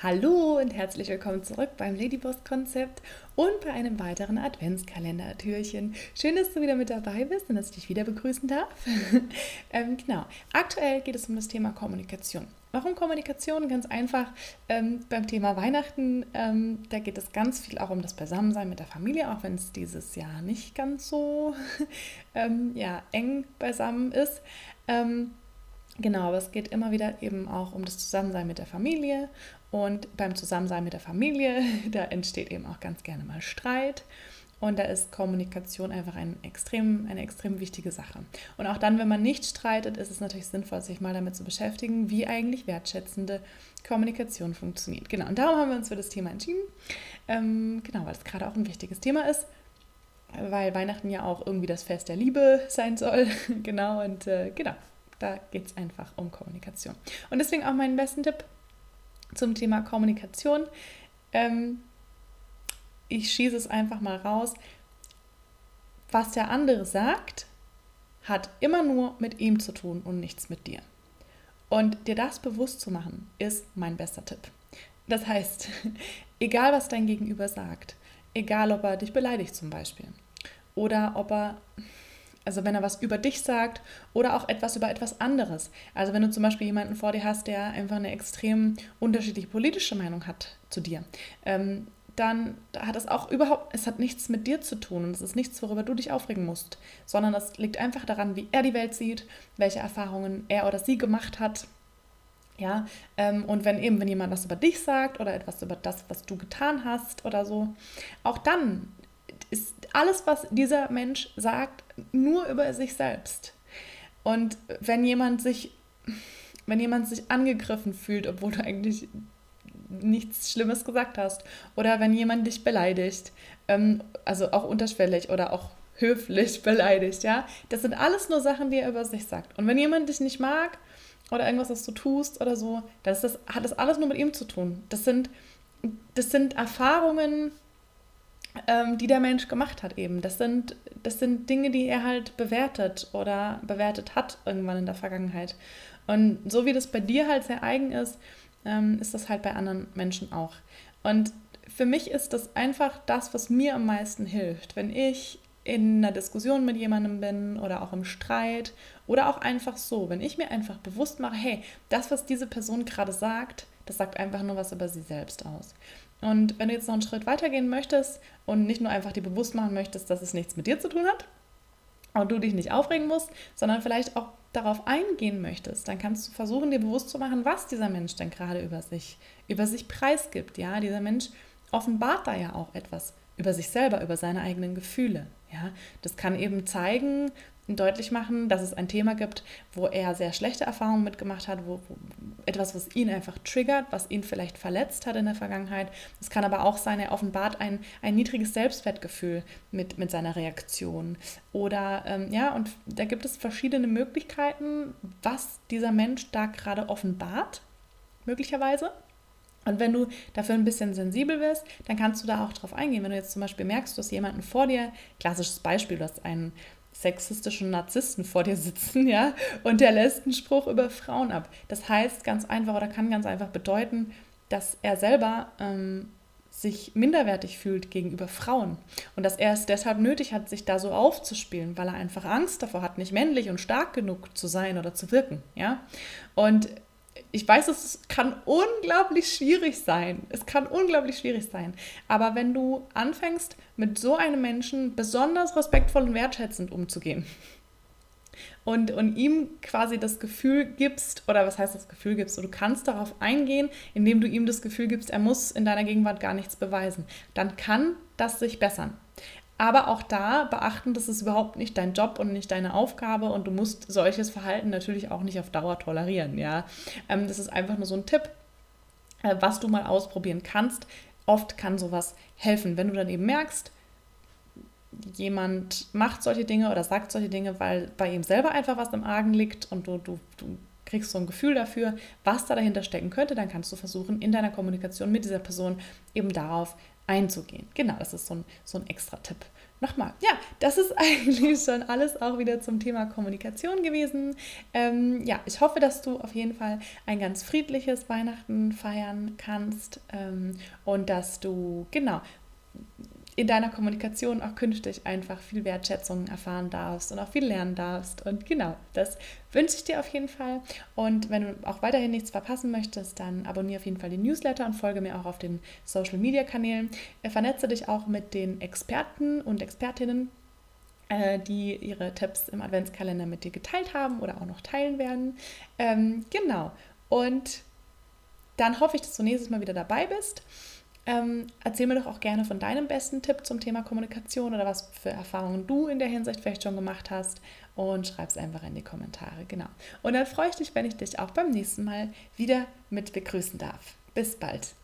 Hallo und herzlich willkommen zurück beim Ladyboss Konzept und bei einem weiteren Adventskalender-Türchen. Schön, dass du wieder mit dabei bist und dass ich dich wieder begrüßen darf. ähm, genau, aktuell geht es um das Thema Kommunikation. Warum Kommunikation? Ganz einfach ähm, beim Thema Weihnachten. Ähm, da geht es ganz viel auch um das Beisammensein mit der Familie, auch wenn es dieses Jahr nicht ganz so ähm, ja, eng beisammen ist. Ähm, Genau, aber es geht immer wieder eben auch um das Zusammensein mit der Familie. Und beim Zusammensein mit der Familie, da entsteht eben auch ganz gerne mal Streit. Und da ist Kommunikation einfach ein extrem, eine extrem wichtige Sache. Und auch dann, wenn man nicht streitet, ist es natürlich sinnvoll, sich mal damit zu beschäftigen, wie eigentlich wertschätzende Kommunikation funktioniert. Genau, und darum haben wir uns für das Thema entschieden. Ähm, genau, weil es gerade auch ein wichtiges Thema ist, weil Weihnachten ja auch irgendwie das Fest der Liebe sein soll. genau, und äh, genau, da geht es einfach um Kommunikation. Und deswegen auch meinen besten Tipp zum Thema Kommunikation. Ähm, ich schieße es einfach mal raus. Was der andere sagt, hat immer nur mit ihm zu tun und nichts mit dir. Und dir das bewusst zu machen, ist mein bester Tipp. Das heißt, egal was dein Gegenüber sagt, egal ob er dich beleidigt zum Beispiel oder ob er also wenn er was über dich sagt oder auch etwas über etwas anderes. Also wenn du zum Beispiel jemanden vor dir hast, der einfach eine extrem unterschiedliche politische Meinung hat zu dir, ähm, dann hat es auch überhaupt, es hat nichts mit dir zu tun und es ist nichts, worüber du dich aufregen musst, sondern es liegt einfach daran, wie er die Welt sieht, welche Erfahrungen er oder sie gemacht hat. Ja, ähm, und wenn eben, wenn jemand was über dich sagt oder etwas über das, was du getan hast oder so, auch dann ist alles, was dieser Mensch sagt, nur über sich selbst. Und wenn jemand sich, wenn jemand sich angegriffen fühlt, obwohl du eigentlich nichts Schlimmes gesagt hast, oder wenn jemand dich beleidigt, ähm, also auch unterschwellig oder auch höflich beleidigt, ja, das sind alles nur Sachen, die er über sich sagt. Und wenn jemand dich nicht mag oder irgendwas, was du tust oder so, dann das, hat das alles nur mit ihm zu tun. Das sind, das sind Erfahrungen, die der Mensch gemacht hat eben. Das sind, das sind Dinge, die er halt bewertet oder bewertet hat irgendwann in der Vergangenheit. Und so wie das bei dir halt sehr eigen ist, ähm, ist das halt bei anderen Menschen auch. Und für mich ist das einfach das, was mir am meisten hilft. Wenn ich in einer Diskussion mit jemandem bin oder auch im Streit oder auch einfach so, wenn ich mir einfach bewusst mache, hey, das, was diese Person gerade sagt, das sagt einfach nur was über sie selbst aus. Und wenn du jetzt noch einen Schritt weitergehen möchtest und nicht nur einfach dir bewusst machen möchtest, dass es nichts mit dir zu tun hat und du dich nicht aufregen musst, sondern vielleicht auch darauf eingehen möchtest, dann kannst du versuchen, dir bewusst zu machen, was dieser Mensch denn gerade über sich, über sich preisgibt. Ja, dieser Mensch offenbart da ja auch etwas über sich selber, über seine eigenen Gefühle. Ja, das kann eben zeigen, deutlich machen, dass es ein Thema gibt, wo er sehr schlechte Erfahrungen mitgemacht hat, wo, wo, etwas, was ihn einfach triggert, was ihn vielleicht verletzt hat in der Vergangenheit. Es kann aber auch sein, er offenbart ein, ein niedriges Selbstwertgefühl mit, mit seiner Reaktion. Oder ähm, ja, und da gibt es verschiedene Möglichkeiten, was dieser Mensch da gerade offenbart, möglicherweise. Und wenn du dafür ein bisschen sensibel bist, dann kannst du da auch drauf eingehen. Wenn du jetzt zum Beispiel merkst, du hast jemanden vor dir, klassisches Beispiel, du hast einen sexistischen Narzissten vor dir sitzen, ja, und der lässt einen Spruch über Frauen ab. Das heißt ganz einfach oder kann ganz einfach bedeuten, dass er selber ähm, sich minderwertig fühlt gegenüber Frauen und dass er es deshalb nötig hat, sich da so aufzuspielen, weil er einfach Angst davor hat, nicht männlich und stark genug zu sein oder zu wirken, ja. Und ich weiß, es kann unglaublich schwierig sein. Es kann unglaublich schwierig sein. Aber wenn du anfängst, mit so einem Menschen besonders respektvoll und wertschätzend umzugehen und, und ihm quasi das Gefühl gibst, oder was heißt das Gefühl gibst, du kannst darauf eingehen, indem du ihm das Gefühl gibst, er muss in deiner Gegenwart gar nichts beweisen, dann kann das sich bessern. Aber auch da beachten, das ist überhaupt nicht dein Job und nicht deine Aufgabe und du musst solches Verhalten natürlich auch nicht auf Dauer tolerieren. Ja? Ähm, das ist einfach nur so ein Tipp, äh, was du mal ausprobieren kannst. Oft kann sowas helfen, wenn du dann eben merkst, jemand macht solche Dinge oder sagt solche Dinge, weil bei ihm selber einfach was im Argen liegt und du, du, du kriegst so ein Gefühl dafür, was da dahinter stecken könnte, dann kannst du versuchen, in deiner Kommunikation mit dieser Person eben darauf einzugehen. Genau, das ist so ein, so ein extra Tipp. Nochmal, ja, das ist eigentlich schon alles auch wieder zum Thema Kommunikation gewesen. Ähm, ja, ich hoffe, dass du auf jeden Fall ein ganz friedliches Weihnachten feiern kannst ähm, und dass du, genau, in deiner Kommunikation auch künftig einfach viel Wertschätzung erfahren darfst und auch viel lernen darfst. Und genau, das wünsche ich dir auf jeden Fall. Und wenn du auch weiterhin nichts verpassen möchtest, dann abonniere auf jeden Fall den Newsletter und folge mir auch auf den Social Media Kanälen. Äh, vernetze dich auch mit den Experten und Expertinnen äh, die ihre Tipps im Adventskalender mit dir geteilt haben oder auch noch teilen werden. Ähm, genau. Und dann hoffe ich, dass du nächstes Mal wieder dabei bist. Ähm, erzähl mir doch auch gerne von deinem besten Tipp zum Thema Kommunikation oder was für Erfahrungen du in der Hinsicht vielleicht schon gemacht hast und schreib es einfach in die Kommentare. Genau. Und dann freue ich mich, wenn ich dich auch beim nächsten Mal wieder mit begrüßen darf. Bis bald.